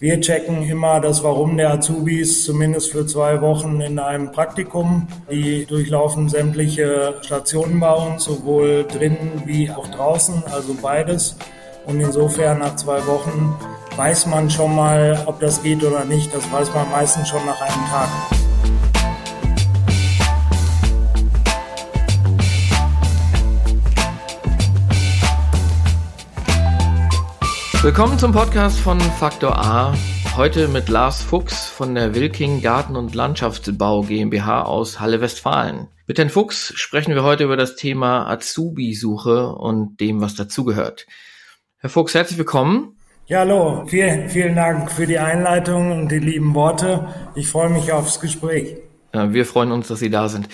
Wir checken immer das Warum der Azubis, zumindest für zwei Wochen in einem Praktikum. Die durchlaufen sämtliche Stationen bei uns, sowohl drinnen wie auch draußen, also beides. Und insofern nach zwei Wochen weiß man schon mal, ob das geht oder nicht. Das weiß man meistens schon nach einem Tag. Willkommen zum Podcast von Faktor A. Heute mit Lars Fuchs von der Wilking Garten- und Landschaftsbau GmbH aus Halle Westfalen. Mit Herrn Fuchs sprechen wir heute über das Thema Azubi-Suche und dem, was dazugehört. Herr Fuchs, herzlich willkommen. Ja, hallo. Vielen, vielen Dank für die Einleitung und die lieben Worte. Ich freue mich aufs Gespräch. Ja, wir freuen uns, dass Sie da sind.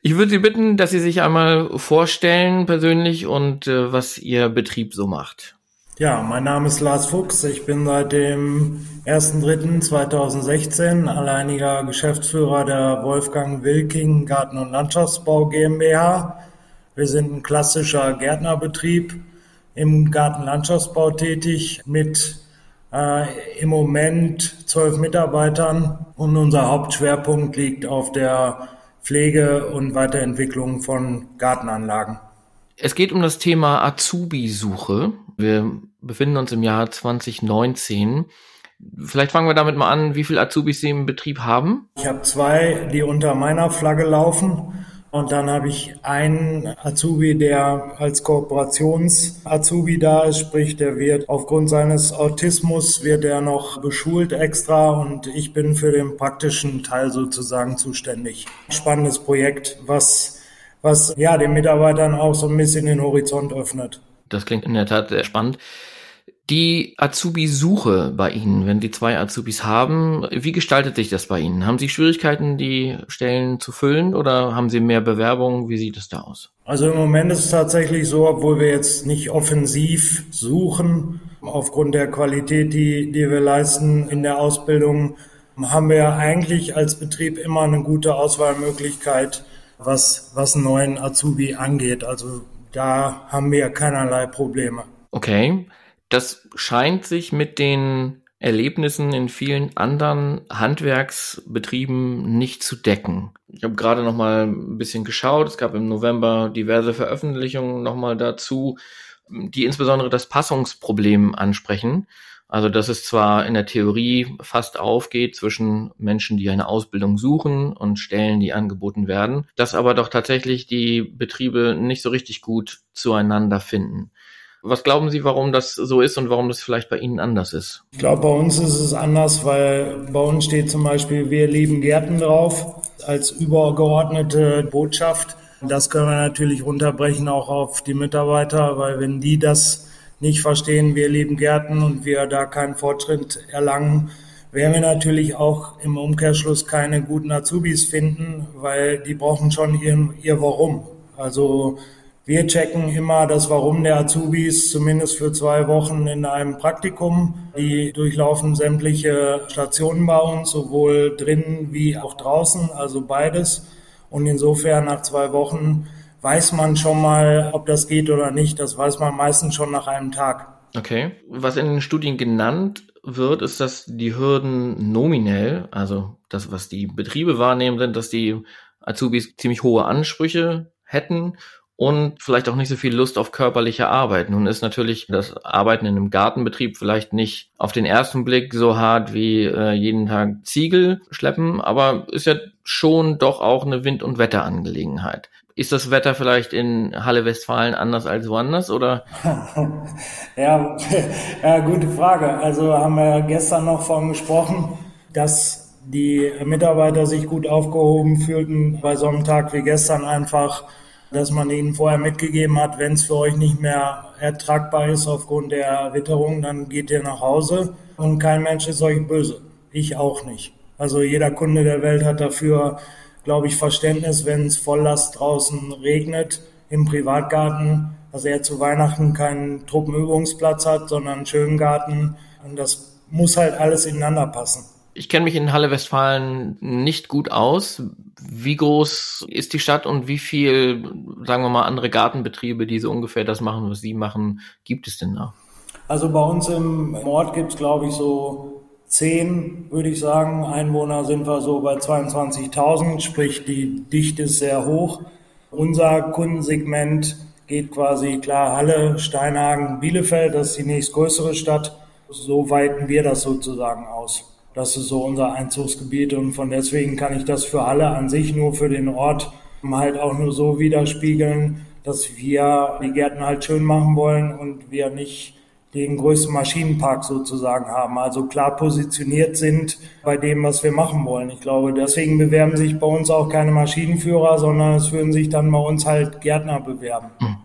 Ich würde Sie bitten, dass Sie sich einmal vorstellen persönlich und äh, was Ihr Betrieb so macht. Ja, mein Name ist Lars Fuchs. Ich bin seit dem 1.3.2016 alleiniger Geschäftsführer der Wolfgang Wilking Garten- und Landschaftsbau GmbH. Wir sind ein klassischer Gärtnerbetrieb im Gartenlandschaftsbau tätig mit äh, im Moment zwölf Mitarbeitern und unser Hauptschwerpunkt liegt auf der Pflege und Weiterentwicklung von Gartenanlagen. Es geht um das Thema Azubi-Suche. Wir befinden uns im Jahr 2019. Vielleicht fangen wir damit mal an, wie viele Azubis Sie im Betrieb haben? Ich habe zwei, die unter meiner Flagge laufen. Und dann habe ich einen Azubi, der als Kooperations-Azubi da ist, sprich, der wird aufgrund seines Autismus wird er noch beschult extra und ich bin für den praktischen Teil sozusagen zuständig. Spannendes Projekt, was, was ja den Mitarbeitern auch so ein bisschen den Horizont öffnet. Das klingt in der Tat sehr spannend. Die Azubi-Suche bei Ihnen, wenn Sie zwei Azubis haben, wie gestaltet sich das bei Ihnen? Haben Sie Schwierigkeiten, die Stellen zu füllen oder haben Sie mehr Bewerbungen? Wie sieht es da aus? Also im Moment ist es tatsächlich so, obwohl wir jetzt nicht offensiv suchen, aufgrund der Qualität, die, die wir leisten in der Ausbildung, haben wir eigentlich als Betrieb immer eine gute Auswahlmöglichkeit, was, was einen neuen Azubi angeht. Also da haben wir keinerlei Probleme. Okay. Das scheint sich mit den Erlebnissen in vielen anderen Handwerksbetrieben nicht zu decken. Ich habe gerade noch mal ein bisschen geschaut. Es gab im November diverse Veröffentlichungen noch mal dazu, die insbesondere das Passungsproblem ansprechen. Also, dass es zwar in der Theorie fast aufgeht zwischen Menschen, die eine Ausbildung suchen und Stellen, die angeboten werden, dass aber doch tatsächlich die Betriebe nicht so richtig gut zueinander finden. Was glauben Sie, warum das so ist und warum das vielleicht bei Ihnen anders ist? Ich glaube, bei uns ist es anders, weil bei uns steht zum Beispiel, wir lieben Gärten drauf als übergeordnete Botschaft. Das können wir natürlich runterbrechen auch auf die Mitarbeiter, weil wenn die das nicht verstehen, wir lieben Gärten und wir da keinen Fortschritt erlangen, werden wir natürlich auch im Umkehrschluss keine guten Azubis finden, weil die brauchen schon ihr, ihr Warum. Also wir checken immer das Warum der Azubis, zumindest für zwei Wochen in einem Praktikum. Die durchlaufen sämtliche Stationen bei uns, sowohl drinnen wie auch draußen, also beides. Und insofern nach zwei Wochen weiß man schon mal, ob das geht oder nicht. Das weiß man meistens schon nach einem Tag. Okay. Was in den Studien genannt wird, ist, dass die Hürden nominell, also das, was die Betriebe wahrnehmen, sind, dass die Azubis ziemlich hohe Ansprüche hätten und vielleicht auch nicht so viel Lust auf körperliche Arbeit. Nun ist natürlich das Arbeiten in einem Gartenbetrieb vielleicht nicht auf den ersten Blick so hart wie äh, jeden Tag Ziegel schleppen, aber ist ja schon doch auch eine Wind- und Wetterangelegenheit. Ist das Wetter vielleicht in Halle Westfalen anders als woanders oder? ja, ja, gute Frage. Also haben wir gestern noch von gesprochen, dass die Mitarbeiter sich gut aufgehoben fühlten bei so einem Tag wie gestern einfach dass man ihnen vorher mitgegeben hat, wenn es für euch nicht mehr ertragbar ist aufgrund der Witterung, dann geht ihr nach Hause und kein Mensch ist euch böse. Ich auch nicht. Also jeder Kunde der Welt hat dafür, glaube ich, Verständnis, wenn es Volllast draußen regnet im Privatgarten, dass er zu Weihnachten keinen Truppenübungsplatz hat, sondern einen schönen Garten. Und das muss halt alles ineinander passen. Ich kenne mich in Halle Westfalen nicht gut aus. Wie groß ist die Stadt und wie viel, sagen wir mal, andere Gartenbetriebe, die so ungefähr das machen, was Sie machen, gibt es denn da? Also bei uns im Ort gibt es, glaube ich, so 10, würde ich sagen. Einwohner sind wir so bei 22.000, sprich die Dichte ist sehr hoch. Unser Kundensegment geht quasi klar Halle, Steinhagen, Bielefeld, das ist die nächstgrößere Stadt. So weiten wir das sozusagen aus. Das ist so unser Einzugsgebiet und von deswegen kann ich das für Halle an sich nur für den Ort halt auch nur so widerspiegeln, dass wir die Gärten halt schön machen wollen und wir nicht den größten Maschinenpark sozusagen haben, also klar positioniert sind bei dem, was wir machen wollen. Ich glaube, deswegen bewerben sich bei uns auch keine Maschinenführer, sondern es würden sich dann bei uns halt Gärtner bewerben. Mhm.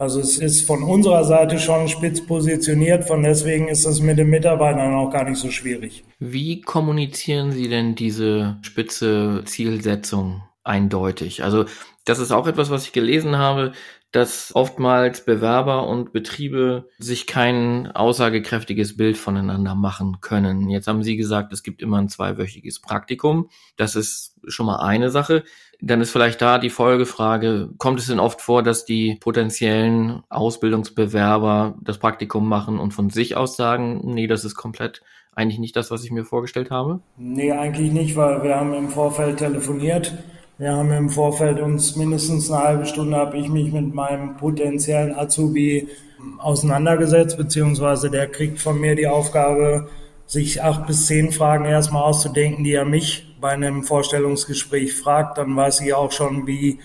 Also es ist von unserer Seite schon spitz positioniert, von deswegen ist das mit den Mitarbeitern auch gar nicht so schwierig. Wie kommunizieren Sie denn diese spitze Zielsetzung eindeutig? Also das ist auch etwas, was ich gelesen habe, dass oftmals Bewerber und Betriebe sich kein aussagekräftiges Bild voneinander machen können. Jetzt haben Sie gesagt, es gibt immer ein zweiwöchiges Praktikum. Das ist schon mal eine Sache. Dann ist vielleicht da die Folgefrage, kommt es denn oft vor, dass die potenziellen Ausbildungsbewerber das Praktikum machen und von sich aus sagen, nee, das ist komplett eigentlich nicht das, was ich mir vorgestellt habe? Nee, eigentlich nicht, weil wir haben im Vorfeld telefoniert wir haben im Vorfeld uns mindestens eine halbe Stunde habe ich mich mit meinem potenziellen Azubi auseinandergesetzt, beziehungsweise der kriegt von mir die Aufgabe, sich acht bis zehn Fragen erstmal auszudenken, die er mich bei einem Vorstellungsgespräch fragt. Dann weiß ich auch schon, wie,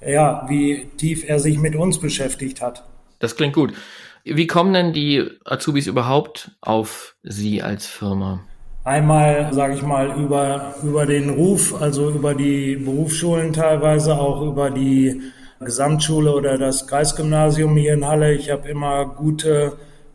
ja, wie tief er sich mit uns beschäftigt hat. Das klingt gut. Wie kommen denn die Azubis überhaupt auf Sie als Firma? Einmal, sage ich mal, über, über den Ruf, also über die Berufsschulen teilweise, auch über die Gesamtschule oder das Kreisgymnasium hier in Halle. Ich habe immer gute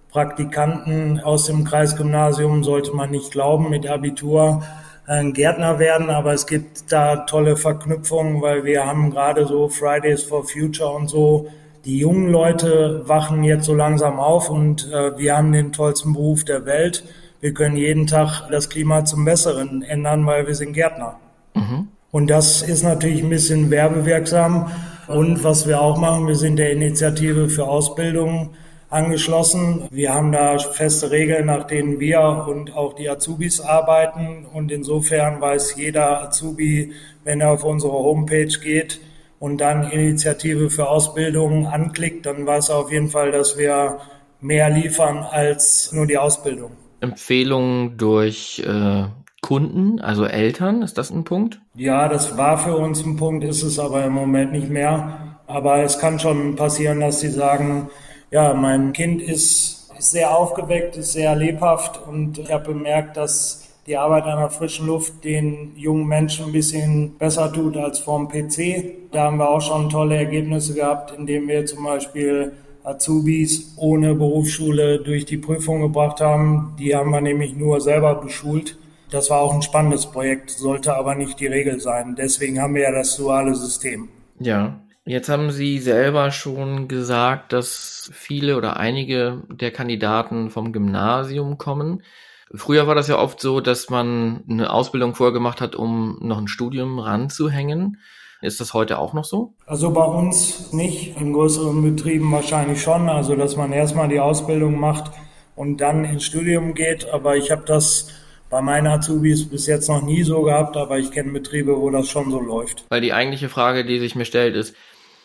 Praktikanten aus dem Kreisgymnasium, sollte man nicht glauben, mit Abitur ein Gärtner werden, aber es gibt da tolle Verknüpfungen, weil wir haben gerade so Fridays for Future und so. Die jungen Leute wachen jetzt so langsam auf und äh, wir haben den tollsten Beruf der Welt wir können jeden Tag das Klima zum Besseren ändern, weil wir sind Gärtner. Mhm. Und das ist natürlich ein bisschen werbewirksam. Und was wir auch machen, wir sind der Initiative für Ausbildung angeschlossen. Wir haben da feste Regeln, nach denen wir und auch die Azubis arbeiten. Und insofern weiß jeder Azubi, wenn er auf unsere Homepage geht und dann Initiative für Ausbildung anklickt, dann weiß er auf jeden Fall, dass wir mehr liefern als nur die Ausbildung. Empfehlungen durch äh, Kunden, also Eltern, ist das ein Punkt? Ja, das war für uns ein Punkt, ist es aber im Moment nicht mehr. Aber es kann schon passieren, dass sie sagen, ja, mein Kind ist, ist sehr aufgeweckt, ist sehr lebhaft und ich habe bemerkt, dass die Arbeit an der frischen Luft den jungen Menschen ein bisschen besser tut als vorm PC. Da haben wir auch schon tolle Ergebnisse gehabt, indem wir zum Beispiel Azubis ohne Berufsschule durch die Prüfung gebracht haben. Die haben wir nämlich nur selber beschult. Das war auch ein spannendes Projekt, sollte aber nicht die Regel sein. Deswegen haben wir ja das duale System. Ja. Jetzt haben Sie selber schon gesagt, dass viele oder einige der Kandidaten vom Gymnasium kommen. Früher war das ja oft so, dass man eine Ausbildung vorgemacht hat, um noch ein Studium ranzuhängen. Ist das heute auch noch so? Also bei uns nicht, in größeren Betrieben wahrscheinlich schon. Also dass man erstmal die Ausbildung macht und dann ins Studium geht. Aber ich habe das bei meinen Azubis bis jetzt noch nie so gehabt, aber ich kenne Betriebe, wo das schon so läuft. Weil die eigentliche Frage, die sich mir stellt, ist,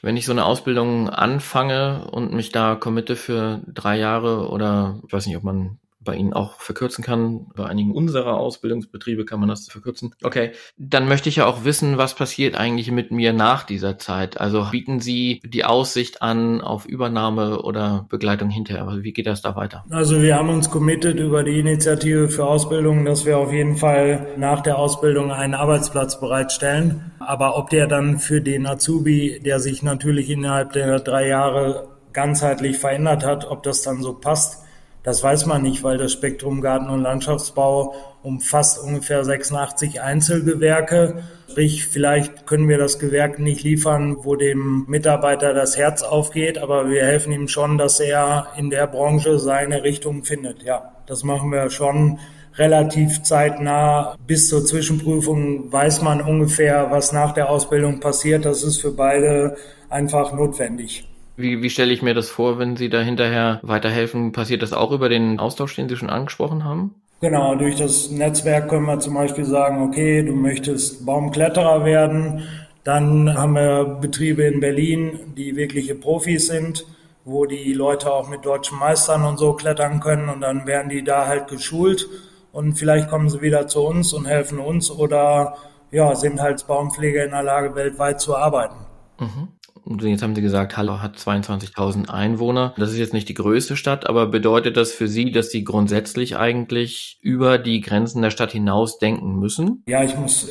wenn ich so eine Ausbildung anfange und mich da committe für drei Jahre oder ich weiß nicht, ob man bei Ihnen auch verkürzen kann. Bei einigen unserer Ausbildungsbetriebe kann man das verkürzen. Okay, dann möchte ich ja auch wissen, was passiert eigentlich mit mir nach dieser Zeit. Also bieten Sie die Aussicht an auf Übernahme oder Begleitung hinterher? Also wie geht das da weiter? Also wir haben uns committed über die Initiative für Ausbildung, dass wir auf jeden Fall nach der Ausbildung einen Arbeitsplatz bereitstellen. Aber ob der dann für den Azubi, der sich natürlich innerhalb der drei Jahre ganzheitlich verändert hat, ob das dann so passt, das weiß man nicht, weil das Spektrum Garten- und Landschaftsbau umfasst ungefähr 86 Einzelgewerke. Sprich, vielleicht können wir das Gewerk nicht liefern, wo dem Mitarbeiter das Herz aufgeht, aber wir helfen ihm schon, dass er in der Branche seine Richtung findet. Ja, das machen wir schon relativ zeitnah. Bis zur Zwischenprüfung weiß man ungefähr, was nach der Ausbildung passiert. Das ist für beide einfach notwendig. Wie, wie stelle ich mir das vor, wenn Sie da hinterher weiterhelfen? Passiert das auch über den Austausch, den Sie schon angesprochen haben? Genau, durch das Netzwerk können wir zum Beispiel sagen, okay, du möchtest Baumkletterer werden. Dann haben wir Betriebe in Berlin, die wirkliche Profis sind, wo die Leute auch mit deutschen Meistern und so klettern können und dann werden die da halt geschult und vielleicht kommen sie wieder zu uns und helfen uns oder ja, sind als Baumpfleger in der Lage, weltweit zu arbeiten. Mhm. Jetzt haben Sie gesagt, Halle hat 22.000 Einwohner. Das ist jetzt nicht die größte Stadt, aber bedeutet das für Sie, dass Sie grundsätzlich eigentlich über die Grenzen der Stadt hinaus denken müssen? Ja, ich muss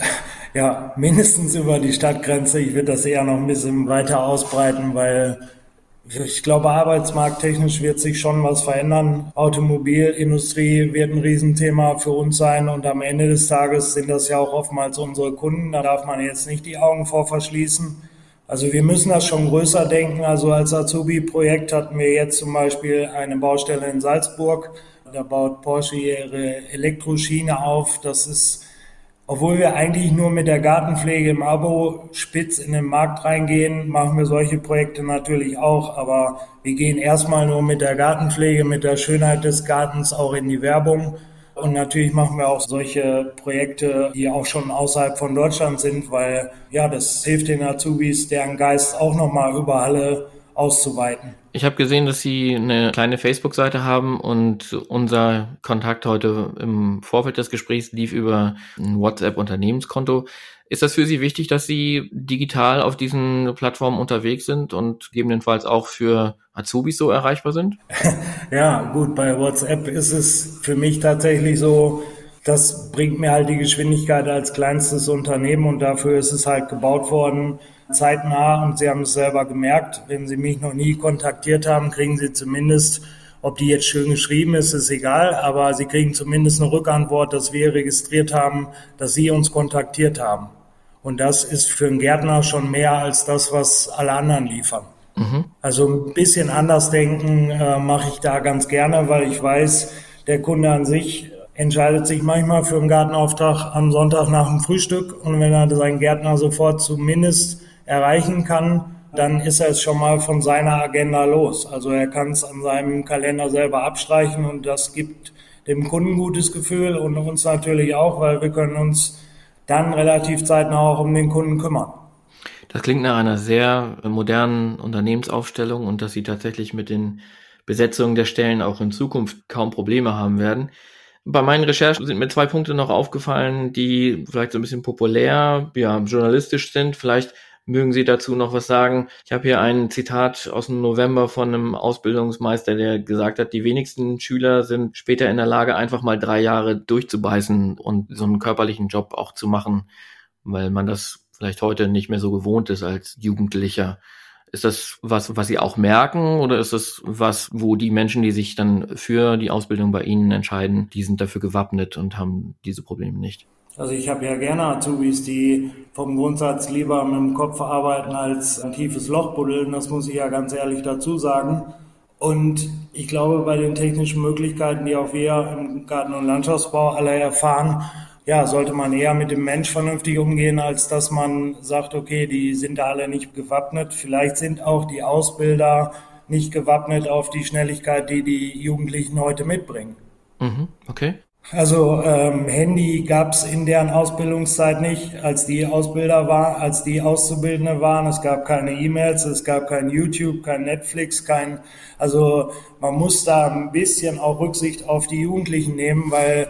ja mindestens über die Stadtgrenze. Ich würde das eher noch ein bisschen weiter ausbreiten, weil ich glaube, arbeitsmarkttechnisch wird sich schon was verändern. Automobilindustrie wird ein Riesenthema für uns sein und am Ende des Tages sind das ja auch oftmals unsere Kunden. Da darf man jetzt nicht die Augen vor verschließen. Also wir müssen das schon größer denken. Also als Azubi-Projekt hatten wir jetzt zum Beispiel eine Baustelle in Salzburg. Da baut Porsche ihre Elektroschiene auf. Das ist, obwohl wir eigentlich nur mit der Gartenpflege im Abo spitz in den Markt reingehen, machen wir solche Projekte natürlich auch. Aber wir gehen erstmal nur mit der Gartenpflege, mit der Schönheit des Gartens auch in die Werbung. Und natürlich machen wir auch solche Projekte, die auch schon außerhalb von Deutschland sind, weil ja, das hilft den Azubis, deren Geist auch nochmal über alle auszuweiten. Ich habe gesehen, dass Sie eine kleine Facebook-Seite haben und unser Kontakt heute im Vorfeld des Gesprächs lief über ein WhatsApp-Unternehmenskonto. Ist das für Sie wichtig, dass Sie digital auf diesen Plattformen unterwegs sind und gegebenenfalls auch für Azubis so erreichbar sind? Ja, gut, bei WhatsApp ist es für mich tatsächlich so, das bringt mir halt die Geschwindigkeit als kleinstes Unternehmen und dafür ist es halt gebaut worden, zeitnah und Sie haben es selber gemerkt, wenn Sie mich noch nie kontaktiert haben, kriegen Sie zumindest ob die jetzt schön geschrieben ist, ist egal, aber Sie kriegen zumindest eine Rückantwort, dass wir registriert haben, dass Sie uns kontaktiert haben. Und das ist für einen Gärtner schon mehr als das, was alle anderen liefern. Mhm. Also ein bisschen anders denken äh, mache ich da ganz gerne, weil ich weiß, der Kunde an sich entscheidet sich manchmal für einen Gartenauftrag am Sonntag nach dem Frühstück und wenn er seinen Gärtner sofort zumindest erreichen kann, dann ist er es schon mal von seiner Agenda los. Also er kann es an seinem Kalender selber abstreichen und das gibt dem Kunden gutes Gefühl und uns natürlich auch, weil wir können uns dann relativ zeitnah auch um den Kunden kümmern. Das klingt nach einer sehr modernen Unternehmensaufstellung und dass Sie tatsächlich mit den Besetzungen der Stellen auch in Zukunft kaum Probleme haben werden. Bei meinen Recherchen sind mir zwei Punkte noch aufgefallen, die vielleicht so ein bisschen populär, ja, journalistisch sind. Vielleicht Mögen Sie dazu noch was sagen? Ich habe hier ein Zitat aus dem November von einem Ausbildungsmeister, der gesagt hat, die wenigsten Schüler sind später in der Lage, einfach mal drei Jahre durchzubeißen und so einen körperlichen Job auch zu machen, weil man das vielleicht heute nicht mehr so gewohnt ist als Jugendlicher. Ist das was, was Sie auch merken oder ist das was, wo die Menschen, die sich dann für die Ausbildung bei Ihnen entscheiden, die sind dafür gewappnet und haben diese Probleme nicht? Also ich habe ja gerne Azubis, die vom Grundsatz lieber mit dem Kopf arbeiten als ein tiefes Loch buddeln. Das muss ich ja ganz ehrlich dazu sagen. Und ich glaube, bei den technischen Möglichkeiten, die auch wir im Garten- und Landschaftsbau alle erfahren, ja, sollte man eher mit dem Mensch vernünftig umgehen, als dass man sagt, okay, die sind da alle nicht gewappnet. Vielleicht sind auch die Ausbilder nicht gewappnet auf die Schnelligkeit, die die Jugendlichen heute mitbringen. Mhm, okay. Also ähm, Handy gab es in deren Ausbildungszeit nicht, als die Ausbilder waren, als die Auszubildende waren. Es gab keine E-Mails, es gab kein YouTube, kein Netflix, kein. Also man muss da ein bisschen auch Rücksicht auf die Jugendlichen nehmen, weil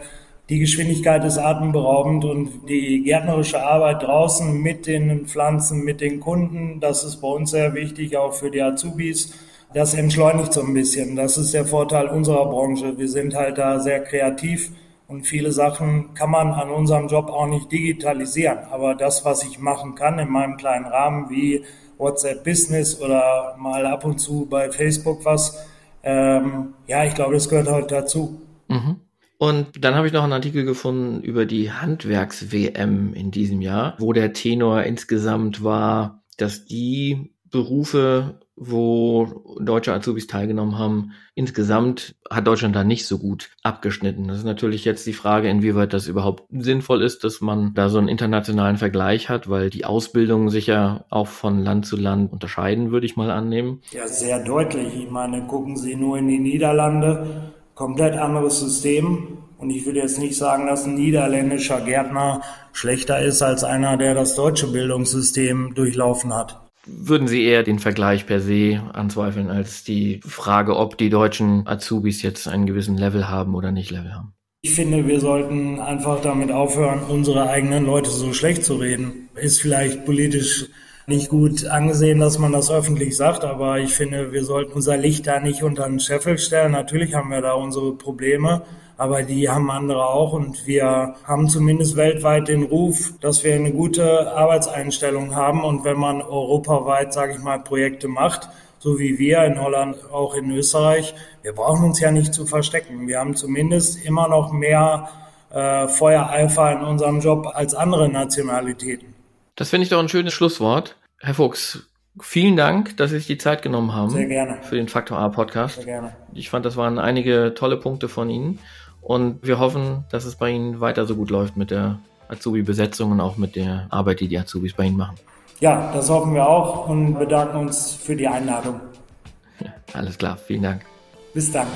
die Geschwindigkeit ist atemberaubend und die gärtnerische Arbeit draußen mit den Pflanzen, mit den Kunden, das ist bei uns sehr wichtig, auch für die Azubis das entschleunigt so ein bisschen. Das ist der Vorteil unserer Branche. Wir sind halt da sehr kreativ und viele Sachen kann man an unserem Job auch nicht digitalisieren. Aber das, was ich machen kann in meinem kleinen Rahmen, wie WhatsApp Business oder mal ab und zu bei Facebook was, ähm, ja, ich glaube, das gehört heute dazu. Mhm. Und dann habe ich noch einen Artikel gefunden über die Handwerks-WM in diesem Jahr, wo der Tenor insgesamt war, dass die Berufe wo deutsche Azubis teilgenommen haben. Insgesamt hat Deutschland da nicht so gut abgeschnitten. Das ist natürlich jetzt die Frage, inwieweit das überhaupt sinnvoll ist, dass man da so einen internationalen Vergleich hat, weil die Ausbildung sich ja auch von Land zu Land unterscheiden, würde ich mal annehmen. Ja, sehr deutlich. Ich meine, gucken Sie nur in die Niederlande, komplett anderes System. Und ich würde jetzt nicht sagen, dass ein niederländischer Gärtner schlechter ist als einer, der das deutsche Bildungssystem durchlaufen hat. Würden Sie eher den Vergleich per se anzweifeln, als die Frage, ob die deutschen Azubis jetzt einen gewissen Level haben oder nicht Level haben? Ich finde, wir sollten einfach damit aufhören, unsere eigenen Leute so schlecht zu reden. Ist vielleicht politisch nicht gut angesehen, dass man das öffentlich sagt, aber ich finde, wir sollten unser Licht da nicht unter den Scheffel stellen. Natürlich haben wir da unsere Probleme, aber die haben andere auch und wir haben zumindest weltweit den Ruf, dass wir eine gute Arbeitseinstellung haben und wenn man europaweit, sage ich mal, Projekte macht, so wie wir in Holland, auch in Österreich, wir brauchen uns ja nicht zu verstecken. Wir haben zumindest immer noch mehr äh, Feuereifer in unserem Job als andere Nationalitäten. Das finde ich doch ein schönes Schlusswort. Herr Fuchs, vielen Dank, dass Sie sich die Zeit genommen haben. Sehr gerne. Für den Faktor A Podcast. Sehr gerne. Ich fand, das waren einige tolle Punkte von Ihnen. Und wir hoffen, dass es bei Ihnen weiter so gut läuft mit der Azubi-Besetzung und auch mit der Arbeit, die die Azubis bei Ihnen machen. Ja, das hoffen wir auch und bedanken uns für die Einladung. Ja, alles klar, vielen Dank. Bis dann.